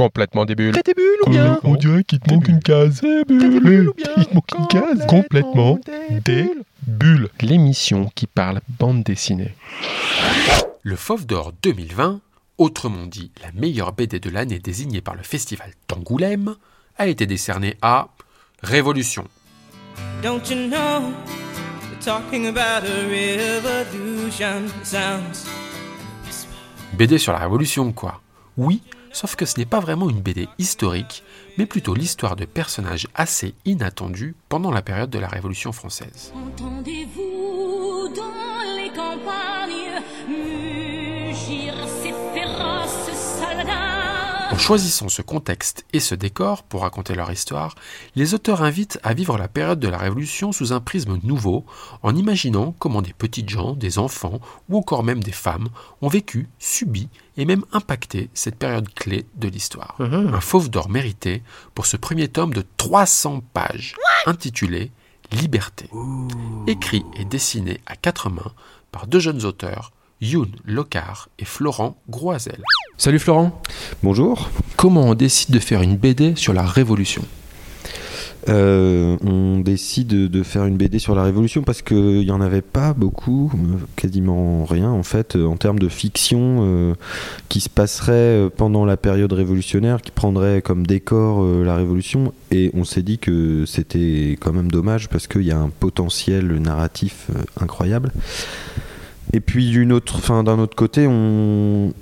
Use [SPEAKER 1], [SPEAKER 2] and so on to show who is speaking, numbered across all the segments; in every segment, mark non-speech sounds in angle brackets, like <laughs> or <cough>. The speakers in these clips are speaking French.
[SPEAKER 1] Complètement des bulles.
[SPEAKER 2] T'as des bulles ou bien
[SPEAKER 3] On dirait qu'il te manque une case.
[SPEAKER 2] T'as des bulles ou bien
[SPEAKER 3] Il te manque une case. Complètement des bulles.
[SPEAKER 1] L'émission qui parle bande dessinée.
[SPEAKER 4] Le Fauve d'Or 2020, autrement dit la meilleure BD de l'année désignée par le festival d'Angoulême, a été décerné à Révolution.
[SPEAKER 5] Don't you know talking about a revolution? Sounds
[SPEAKER 4] BD sur la Révolution, quoi. Oui, sauf que ce n'est pas vraiment une BD historique, mais plutôt l'histoire de personnages assez inattendus pendant la période de la Révolution française. En choisissant ce contexte et ce décor pour raconter leur histoire, les auteurs invitent à vivre la période de la Révolution sous un prisme nouveau, en imaginant comment des petites gens, des enfants ou encore même des femmes ont vécu, subi et même impacté cette période clé de l'histoire. Un fauve d'or mérité pour ce premier tome de 300 pages, intitulé Liberté. Écrit et dessiné à quatre mains par deux jeunes auteurs, Youn Locard et Florent Groisel.
[SPEAKER 1] Salut Florent.
[SPEAKER 6] Bonjour.
[SPEAKER 1] Comment on décide de faire une BD sur la Révolution?
[SPEAKER 6] Euh, on décide de faire une BD sur la Révolution parce qu'il n'y en avait pas beaucoup, quasiment rien en fait, en termes de fiction euh, qui se passerait euh, pendant la période révolutionnaire, qui prendrait comme décor euh, la Révolution. Et on s'est dit que c'était quand même dommage parce qu'il y a un potentiel narratif euh, incroyable. Et puis autre, d'un autre côté, on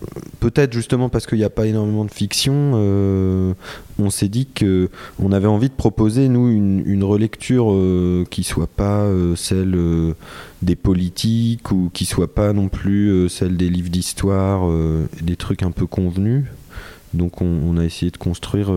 [SPEAKER 6] peut-être justement parce qu'il n'y a pas énormément de fiction, euh, on s'est dit que on avait envie de proposer nous une, relecture euh, qui soit pas euh, celle euh, des politiques ou qui soit pas non plus celle des livres d'histoire, des trucs un peu convenus. Donc on, a essayé de construire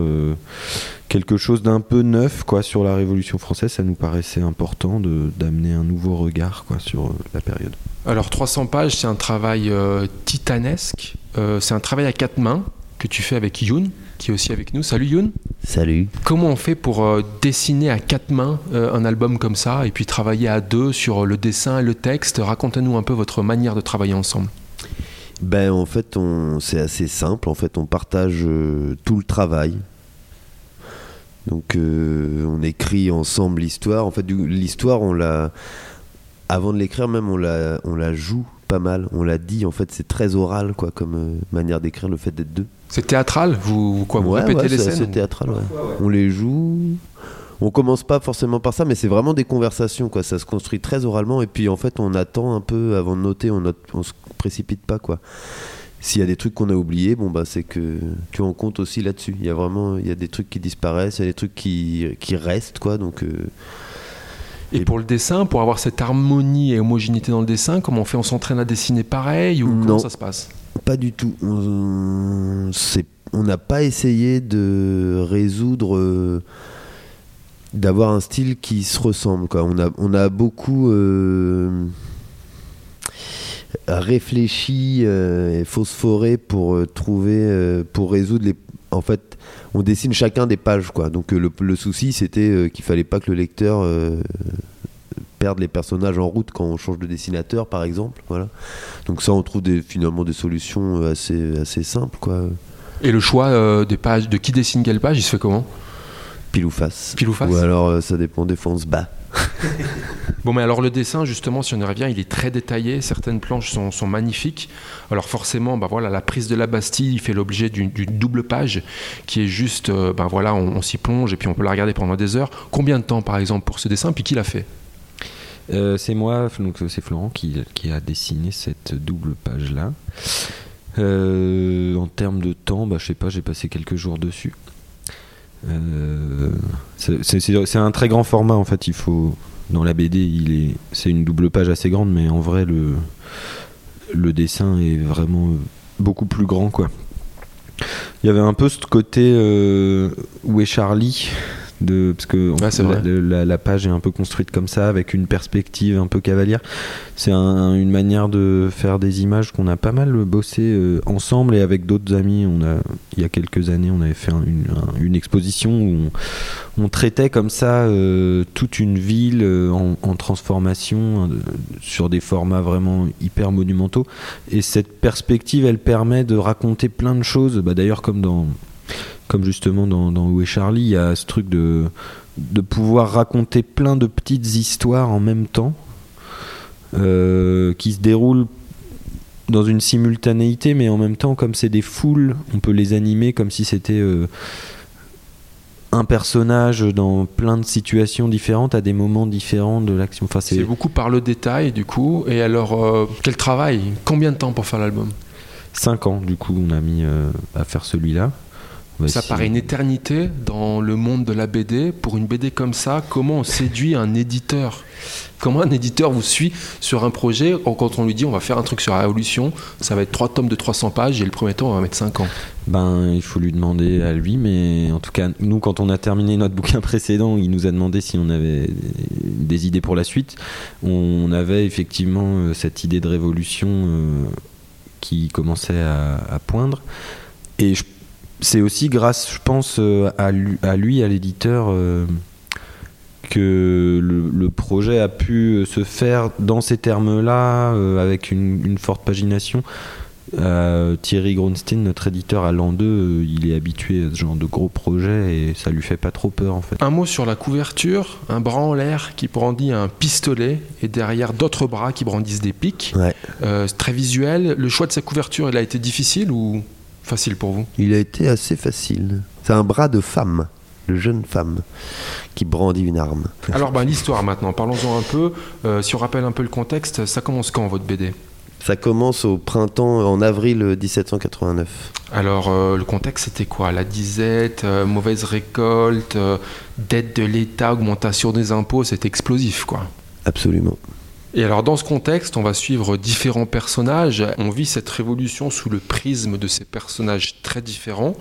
[SPEAKER 6] quelque chose d'un peu neuf quoi sur la Révolution française. Ça nous paraissait important d'amener un nouveau regard quoi sur la période.
[SPEAKER 1] Alors 300 pages, c'est un travail euh, titanesque. Euh, c'est un travail à quatre mains que tu fais avec Youn, qui est aussi avec nous. Salut Youn.
[SPEAKER 7] Salut.
[SPEAKER 1] Comment on fait pour euh, dessiner à quatre mains un album comme ça et puis travailler à deux sur le dessin et le texte? Racontez-nous un peu votre manière de travailler ensemble.
[SPEAKER 7] Ben en fait, on, c'est assez simple. En fait, on partage tout le travail. Donc, on écrit ensemble l'histoire. En fait, l'histoire, on l'a. Avant de l'écrire, même, on la, on la joue pas mal. On l'a dit. En fait, c'est très oral, quoi, comme euh, manière d'écrire le fait d'être deux.
[SPEAKER 1] C'est théâtral Vous, vous- quoi, vous
[SPEAKER 7] Ouais,
[SPEAKER 1] répétez
[SPEAKER 7] ouais,
[SPEAKER 1] les
[SPEAKER 7] c'est
[SPEAKER 1] scènes
[SPEAKER 7] assez théâtral, ouais. On les joue. On commence pas forcément par ça, mais c'est vraiment des conversations, quoi. Ça se construit très oralement, et puis en fait, on attend un peu avant de noter. On, note, on se précipite pas, quoi. S'il y a des trucs qu'on a oubliés, bon bah c'est que tu en comptes aussi là-dessus. Il y a vraiment, il y a des trucs qui disparaissent, il y a des trucs qui, qui restent, quoi. Donc euh,
[SPEAKER 1] Et pour le dessin, pour avoir cette harmonie et homogénéité dans le dessin, comment on fait? On s'entraîne à dessiner pareil ou comment ça se passe?
[SPEAKER 7] Pas du tout. On c'est- on n'a pas essayé de résoudre, euh, d'avoir un style qui se ressemble. Quoi. On, a, on a beaucoup euh, réfléchi euh, et phosphoré pour euh, trouver, euh, pour résoudre les. En fait, on dessine chacun des pages. Quoi. Donc euh, le, le souci, c'était euh, qu'il fallait pas que le lecteur euh, perde les personnages en route quand on change de dessinateur, par exemple. Voilà. Donc ça, on trouve des, finalement des solutions assez, assez simples, quoi.
[SPEAKER 1] Et le choix euh, des pages, de qui dessine quelle page, il se fait comment?
[SPEAKER 7] Pile ou face.
[SPEAKER 1] Pile ou face?
[SPEAKER 7] Ou alors, ça dépend des fois, on se bat. <laughs>
[SPEAKER 1] Bon, mais alors le dessin, justement, si on y revient, il est très détaillé. Certaines planches sont, magnifiques. Alors forcément, bah voilà, la prise de la Bastille il fait l'objet d'une double page qui est juste, bah voilà, on, s'y plonge et puis on peut la regarder pendant des heures. Combien de temps, par exemple, pour ce dessin Puis qui l'a fait?
[SPEAKER 6] Euh, c'est moi, donc euh, c'est Florent qui, a dessiné cette double page là. En termes de temps, bah, je sais pas, j'ai passé quelques jours dessus. C'est un très grand format en fait. Il faut dans la BD, il est, c'est une double page assez grande, mais en vrai le dessin est vraiment beaucoup plus grand quoi. Il y avait un peu ce côté euh, où est Charlie? De parce que fait, la,
[SPEAKER 1] vrai.
[SPEAKER 6] la- la page est un peu construite comme ça avec une perspective un peu cavalière. C'est un- une manière de faire des images qu'on a pas mal bossé euh, ensemble et avec d'autres amis. On a il y a quelques années, on avait fait un- une, un- une exposition où on, on traitait comme ça euh, toute une ville euh, en, en transformation sur des formats vraiment hyper monumentaux. Et cette perspective, elle permet de raconter plein de choses. Bah, D'ailleurs, comme dans comme justement dans, dans Où est Charlie, il y a ce truc de, de pouvoir raconter plein de petites histoires en même temps euh, qui se déroulent dans une simultanéité, mais en même temps, comme c'est des foules, on peut les animer comme si c'était euh, un personnage dans plein de situations différentes à des moments différents de l'action. Enfin,
[SPEAKER 1] C'est beaucoup par le détail, du coup. Et alors, euh, quel travail? Combien de temps pour faire l'album?
[SPEAKER 6] 5 ans, du coup, on a mis à faire celui-là.
[SPEAKER 1] Ça paraît une éternité dans le monde de la BD. Pour une BD comme ça, comment on séduit un éditeur? Comment un éditeur vous suit sur un projet quand on lui dit on va faire un truc sur la révolution, ça va être trois tomes de 300 pages et le premier tome on va mettre 5 ans?
[SPEAKER 6] Ben, il faut lui demander à lui, mais en tout cas, nous, quand on a terminé notre bouquin <laughs> précédent, il nous a demandé si on avait des idées pour la suite. On avait effectivement euh, cette idée de révolution euh, qui commençait à, à poindre. Et je- c'est aussi grâce, je pense, euh, à lui, à, lui, à l'éditeur, euh, que le, le projet a pu se faire dans ces termes-là, euh, avec une, une forte pagination. Euh, Thierry Grunstein, notre éditeur à l'an 2, euh, il est habitué à ce genre de gros projets et ça lui fait pas trop peur en fait.
[SPEAKER 1] Un mot sur la couverture, un bras en l'air qui brandit un pistolet et derrière d'autres bras qui brandissent des pics.
[SPEAKER 7] Ouais.
[SPEAKER 1] Euh, c'est très visuel. Le choix de sa couverture, il a été difficile ou facile pour vous?
[SPEAKER 7] Il a été assez facile. C'est un bras de femme, de jeune femme, qui brandit une arme.
[SPEAKER 1] Alors ben, l'histoire maintenant, parlons-en un peu. Euh, si on rappelle un peu le contexte, ça commence quand votre BD
[SPEAKER 7] Ça commence au printemps, en avril 1789.
[SPEAKER 1] Alors euh, le contexte c'était quoi? La disette, euh, mauvaise récolte, euh, dette de l'État, augmentation des impôts, c'est explosif quoi.
[SPEAKER 7] Absolument.
[SPEAKER 1] Et alors dans ce contexte, on va suivre différents personnages. On vit cette révolution sous le prisme de ces personnages très différents.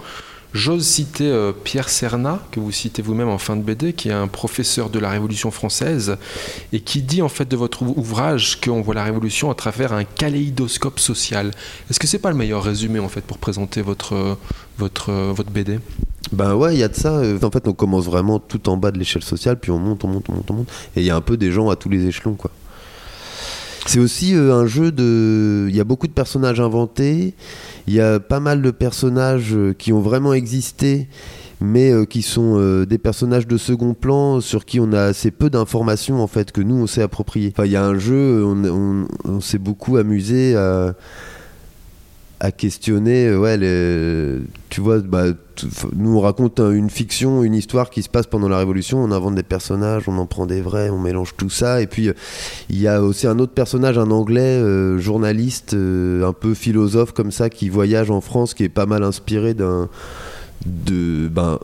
[SPEAKER 1] J'ose citer euh, Pierre Serna, que vous citez vous-même en fin de BD, qui est un professeur de la Révolution française, et qui dit en fait de votre ou- ouvrage qu'on voit la Révolution à travers un kaléidoscope social. Est-ce que c'est pas le meilleur résumé en fait pour présenter votre, votre, votre BD
[SPEAKER 7] Ben ouais, il y a de ça. En fait, on commence vraiment tout en bas de l'échelle sociale, puis on monte, on monte, on monte, on monte. Et il y a un peu des gens à tous les échelons, quoi. C'est aussi euh, un jeu de. Il y a beaucoup de personnages inventés. Il y a pas mal de personnages euh, qui ont vraiment existé, mais euh, qui sont des personnages de second plan sur qui on a assez peu d'informations en fait que nous on s'est approprié. Enfin, il y a un jeu, on, s'est beaucoup amusé à questionner, ouais, tu vois, bah, nous on raconte un- une fiction, une histoire qui se passe pendant la Révolution, on invente des personnages, on en prend des vrais, on mélange tout ça, et puis euh, il y a aussi un autre personnage, un anglais, euh, journaliste, euh, un peu philosophe comme ça, qui voyage en France, qui est pas mal inspiré d'un, de, ben,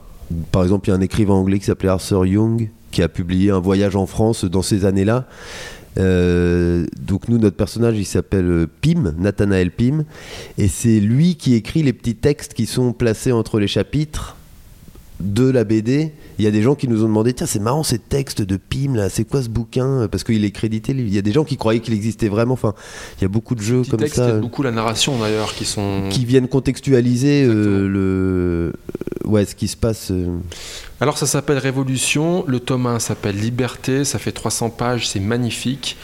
[SPEAKER 7] par exemple, il y a un écrivain anglais qui s'appelait Arthur Young, qui a publié un voyage en France dans ces années-là. Euh, donc nous, notre personnage, il s'appelle euh, Pym, Nathanael Pym, et c'est lui qui écrit les petits textes qui sont placés entre les chapitres de la BD. Il y a des gens qui nous ont demandé, tiens, c'est marrant ces textes de Pym là, c'est quoi ce bouquin Parce qu'il est crédité. Il y a des gens qui croyaient qu'il existait vraiment. Enfin, il y a beaucoup de jeux comme ça
[SPEAKER 1] il y a beaucoup la narration d'ailleurs qui sont.
[SPEAKER 7] qui viennent contextualiser euh, le, euh, ouais, ce qui se passe. euh.
[SPEAKER 1] Alors ça s'appelle Révolution, le tome 1 s'appelle Liberté, ça fait 300 pages, c'est magnifique.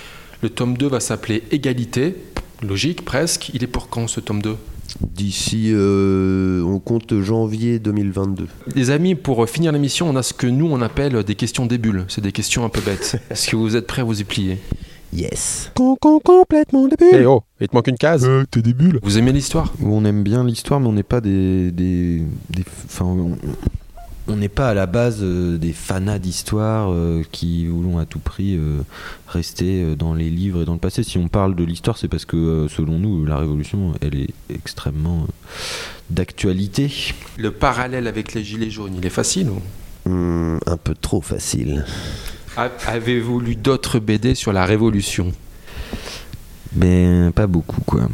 [SPEAKER 1] Le tome 2 va s'appeler Égalité, logique presque. Il est pour quand ce tome 2
[SPEAKER 7] D'ici, euh, on compte janvier 2022.
[SPEAKER 1] Les amis, pour finir l'émission, on a ce que nous on appelle des questions débules. C'est des questions un peu bêtes. <laughs> Est-ce que vous êtes prêts à vous y plier?
[SPEAKER 7] Yes.
[SPEAKER 3] complètement début.
[SPEAKER 4] Eh oh, il te manque une case.
[SPEAKER 3] Euh, t'es des bulles.
[SPEAKER 1] Vous aimez l'histoire?
[SPEAKER 6] On aime bien l'histoire, mais on n'est pas des, des, des- enfin, on- on n'est pas à la base euh, des fanas d'histoire euh, qui voulons à tout prix euh, rester euh, dans les livres et dans le passé. Si on parle de l'histoire, c'est parce que euh, selon nous, la révolution, elle est extrêmement euh, d'actualité.
[SPEAKER 1] Le parallèle avec les Gilets jaunes, il est facile ou?
[SPEAKER 7] Hmm, un peu trop facile.
[SPEAKER 1] Avez-vous lu d'autres BD sur la Révolution?
[SPEAKER 6] Mais pas beaucoup, quoi.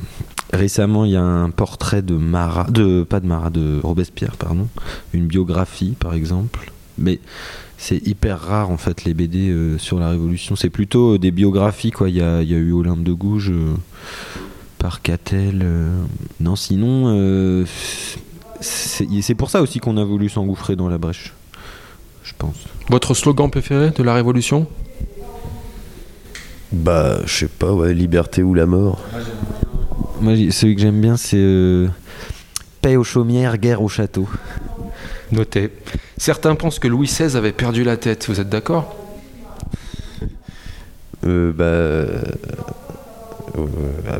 [SPEAKER 6] Récemment, il y a un portrait de Marat, de pas de Marat, de Robespierre, pardon, une biographie, par exemple. Mais c'est hyper rare, en fait, les BD euh, sur la Révolution. C'est plutôt euh, des biographies, quoi. Il y a, il y a eu Olympe de Gouges euh, par Catel. euh. Non, sinon, euh, c'est c'est pour ça aussi qu'on a voulu s'engouffrer dans la brèche, je pense.
[SPEAKER 1] Votre slogan préféré de la Révolution?
[SPEAKER 7] Bah, je sais pas, ouais, liberté ou la mort.
[SPEAKER 6] Moi, celui que j'aime bien, c'est euh, paix aux chaumières, guerre au château.
[SPEAKER 1] Noté. Certains pensent que Louis XVI avait perdu la tête. Vous êtes d'accord?
[SPEAKER 7] Euh, bah, euh,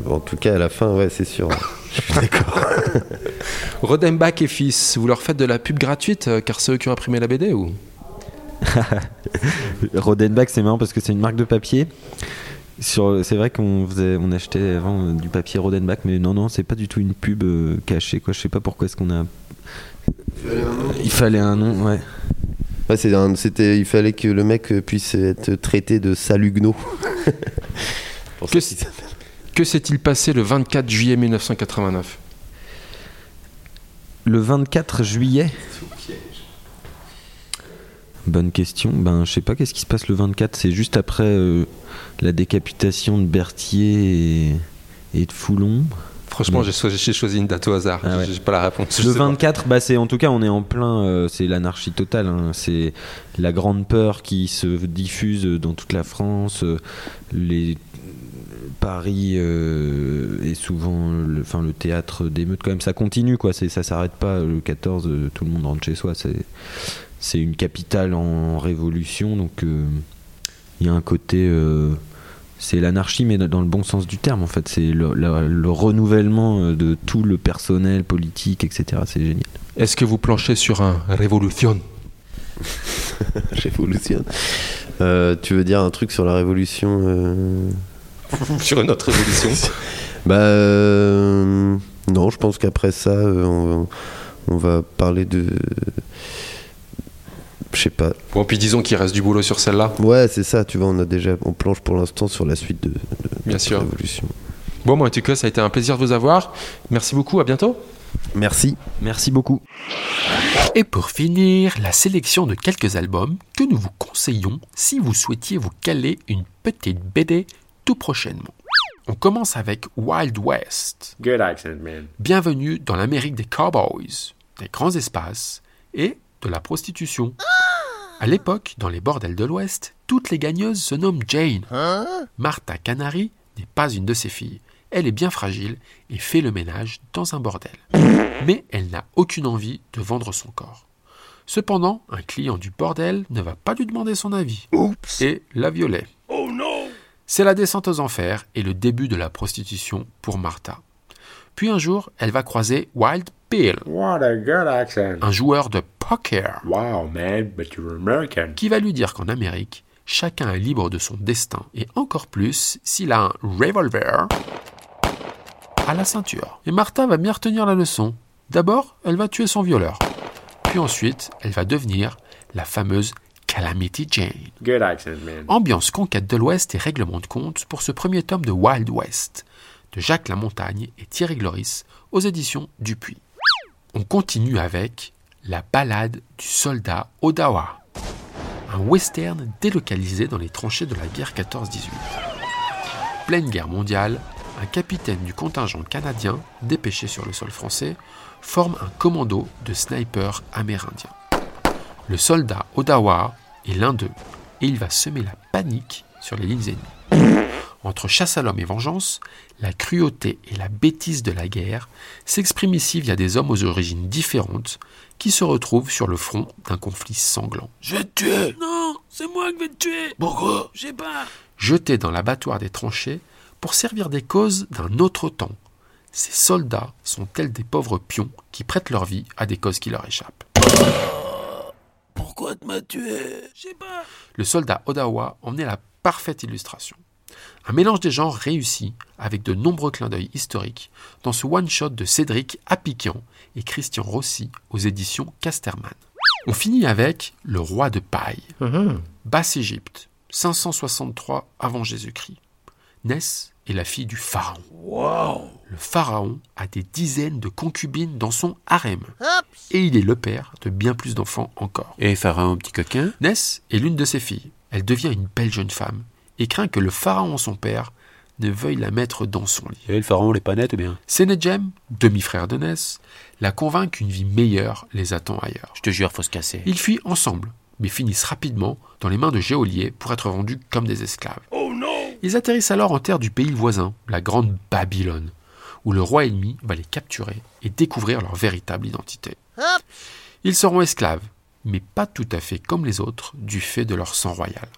[SPEAKER 7] en tout cas, à la fin, ouais, c'est sûr. <laughs> Je suis d'accord.
[SPEAKER 1] Rodenbach et fils, vous leur faites de la pub gratuite car c'est eux qui ont imprimé la BD ou? <laughs>
[SPEAKER 6] Rodenbach, c'est marrant parce que c'est une marque de papier. Sur, c'est vrai qu'on faisait, on achetait avant euh, du papier Rodenbach, mais non, non, c'est pas du tout une pub euh, cachée. Quoi. Je sais pas pourquoi est-ce qu'on a. Il fallait un nom, ouais.
[SPEAKER 7] Ouais, c'est un- c'était, il fallait que le mec euh, puisse être traité de salugno. <laughs>
[SPEAKER 1] Que s'est-il passé le 24 juillet 1989
[SPEAKER 6] Le 24 juillet? Bonne question. Ben, je sais pas qu'est-ce qui se passe le 24. C'est juste après euh, la décapitation de Berthier et, et de Foulon?
[SPEAKER 1] Franchement, j'ai choisi, une date au hasard.
[SPEAKER 6] Ah ouais.
[SPEAKER 1] J'ai pas la réponse.
[SPEAKER 6] Le
[SPEAKER 1] sais pas.
[SPEAKER 6] 24, bah c'est en tout cas on est en plein, euh, c'est l'anarchie totale. hein. C'est la grande peur qui se diffuse dans toute la France. euh, les Paris euh, est souvent, le, enfin le théâtre d'émeutes quand même. Ça continue quoi. C'est ça s'arrête pas le 14. euh, tout le monde rentre chez soi. C'est c'est une capitale en révolution donc euh, il y a un côté. euh, c'est l'anarchie, mais dans le bon sens du terme, en fait. C'est le, le- le renouvellement euh, de tout le personnel politique, etc. C'est génial.
[SPEAKER 1] Est-ce que vous planchez sur un révolution? <laughs>
[SPEAKER 7] Révolution. Euh, tu veux dire un truc sur la révolution euh, <laughs>
[SPEAKER 1] Sur une autre révolution <laughs>
[SPEAKER 7] Bah euh, non, je pense qu'après ça, euh, on, on va parler de, je sais pas.
[SPEAKER 1] Bon, puis disons qu'il reste du boulot sur celle-là.
[SPEAKER 7] Ouais, c'est ça. Tu vois, on a déjà, on planche pour l'instant sur la suite de, de
[SPEAKER 1] Bien sûr.
[SPEAKER 7] révolution.
[SPEAKER 1] Bon, moi, en tout cas, ça a été un plaisir de vous avoir. Merci beaucoup, à bientôt.
[SPEAKER 7] Merci.
[SPEAKER 6] Merci beaucoup.
[SPEAKER 4] Et pour finir, la sélection de quelques albums que nous vous conseillons si vous souhaitiez vous caler une petite BD tout prochainement. On commence avec Wild West.
[SPEAKER 2] Good accent, man.
[SPEAKER 4] Bienvenue dans l'Amérique des cowboys, des grands espaces et de la prostitution. À l'époque, dans les bordels de l'Ouest, toutes les gagneuses se nomment Jane. Martha Canary n'est pas une de ces filles. Elle est bien fragile et fait le ménage dans un bordel. Mais elle n'a aucune envie de vendre son corps. Cependant, un client du bordel ne va pas lui demander son avis et la violer. C'est la descente aux enfers et le début de la prostitution pour Martha. Puis un jour, elle va croiser Wild
[SPEAKER 2] What a good accent.
[SPEAKER 4] un joueur de poker,
[SPEAKER 2] Wow, man, but you're American.
[SPEAKER 4] qui va lui dire qu'en Amérique, chacun est libre de son destin, et encore plus s'il a un revolver à la ceinture. Et Martha va bien retenir la leçon. D'abord, elle va tuer son violeur. Puis ensuite, elle va devenir la fameuse Calamity Jane.
[SPEAKER 2] Good accent, man.
[SPEAKER 4] Ambiance conquête de l'Ouest et règlement de compte pour ce premier tome de Wild West, de Jacques Lamontagne et Thierry Gloris aux éditions Dupuis. On continue avec La balade du soldat Odawa, un western délocalisé dans les tranchées de la guerre 14-18. Pleine guerre mondiale, un capitaine du contingent canadien, dépêché sur le sol français, forme un commando de snipers amérindiens. Le soldat Odawa est l'un d'eux, et il va semer la panique sur les lignes ennemies. Entre chasse à l'homme et vengeance, la cruauté et la bêtise de la guerre s'expriment ici via des hommes aux origines différentes qui se retrouvent sur le front d'un conflit sanglant. Je vais te tuer Non, c'est moi qui vais te tuer Pourquoi? Je sais pas Jetés dans l'abattoir des tranchées pour servir des causes d'un autre temps. Ces soldats sont tels des pauvres pions qui prêtent leur vie à des causes qui leur échappent? Pourquoi tu m'as tué? Je sais pas. Le soldat Odawa en est la parfaite illustration. Un mélange des genres réussi avec de nombreux clins d'œil historiques dans ce one-shot de Cédric Appiquian et Christian Rossi aux éditions Casterman. On finit avec Le roi de paille. Basse-Égypte, 563 avant Jésus-Christ. Ness est la fille du pharaon. Le pharaon a des dizaines de concubines dans son harem. Et il est le père de bien plus d'enfants encore.
[SPEAKER 8] Et pharaon, petit coquin?
[SPEAKER 4] Ness est l'une de ses filles. Elle devient une belle jeune femme et craint que le pharaon, son père, ne veuille la mettre dans son lit.
[SPEAKER 8] Et le pharaon, les pas net bien?
[SPEAKER 4] Demi-frère de Ness, la convainc qu'une vie meilleure les attend ailleurs.
[SPEAKER 8] Je te jure, faut se casser.
[SPEAKER 4] Ils fuient ensemble, mais finissent rapidement dans les mains de geôliers pour être vendus comme des esclaves. Ils atterrissent alors en terre du pays voisin, la grande Babylone, où le roi ennemi va les capturer et découvrir leur véritable identité. Ils seront esclaves, mais pas tout à fait comme les autres du fait de leur sang royal.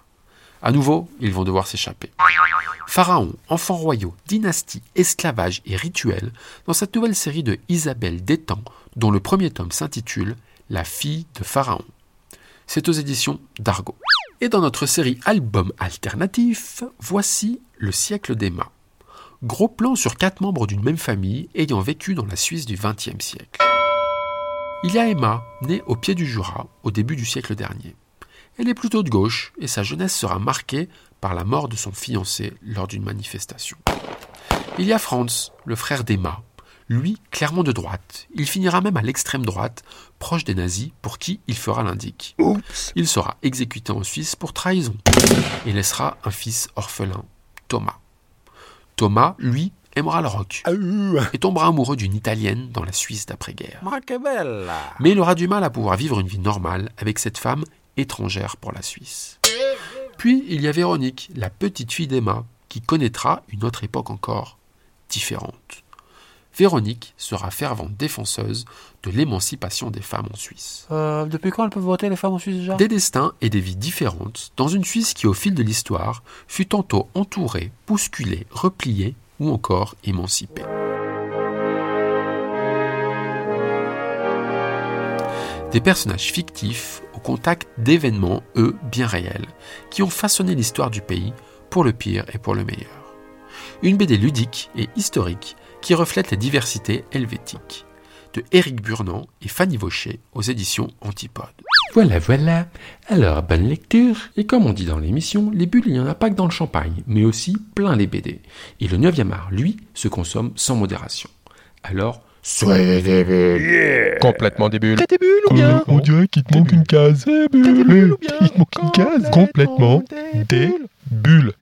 [SPEAKER 4] À nouveau, ils vont devoir s'échapper. Pharaon, enfants royaux, dynastie, esclavage et rituel, dans cette nouvelle série de Isabelle Détang, dont le premier tome s'intitule La fille de Pharaon. C'est aux éditions d'Argo. Et dans notre série Album alternatif, voici Le siècle d'Emma. Gros plan sur quatre membres d'une même famille ayant vécu dans la Suisse du XXe siècle. Il y a Emma, née au pied du Jura au début du siècle dernier. Elle est plutôt de gauche et sa jeunesse sera marquée par la mort de son fiancé lors d'une manifestation. Il y a Franz, le frère d'Emma. Lui, clairement de droite. Il finira même à l'extrême droite, proche des nazis, pour qui il fera l'indique. Il sera exécuté en Suisse pour trahison et laissera un fils orphelin, Thomas. Thomas, lui, aimera le rock et tombera amoureux d'une Italienne dans la Suisse d'après-guerre. Mais il aura du mal à pouvoir vivre une vie normale avec cette femme étrangère pour la Suisse. Puis il y a Véronique, la petite fille d'Emma, qui connaîtra une autre époque encore différente. Véronique sera fervente défenseuse de l'émancipation des femmes en Suisse.
[SPEAKER 8] Euh, depuis quand elles peuvent voter, les femmes en Suisse déjà?
[SPEAKER 4] Des destins et des vies différentes dans une Suisse qui, au fil de l'histoire, fut tantôt entourée, bousculée, repliée ou encore émancipée. Des personnages fictifs au contact d'événements, eux, bien réels, qui ont façonné l'histoire du pays pour le pire et pour le meilleur. Une BD ludique et historique qui reflète la diversité helvétique. De Éric Burnand et Fanny Vaucher aux éditions Antipode.
[SPEAKER 1] Voilà, voilà. Alors, bonne lecture. Et comme on dit dans l'émission, les bulles, il n'y en a pas que dans le champagne, mais aussi plein les BD. Et le 9e art, lui, se consomme sans modération. Alors, soyez des bulles.
[SPEAKER 3] Complètement des bulles.
[SPEAKER 9] T'as des bulles ou bien
[SPEAKER 3] On dirait qu'il te manque une case.
[SPEAKER 9] Des bulles ou bien
[SPEAKER 3] Il te manque une case. Complètement des bulles.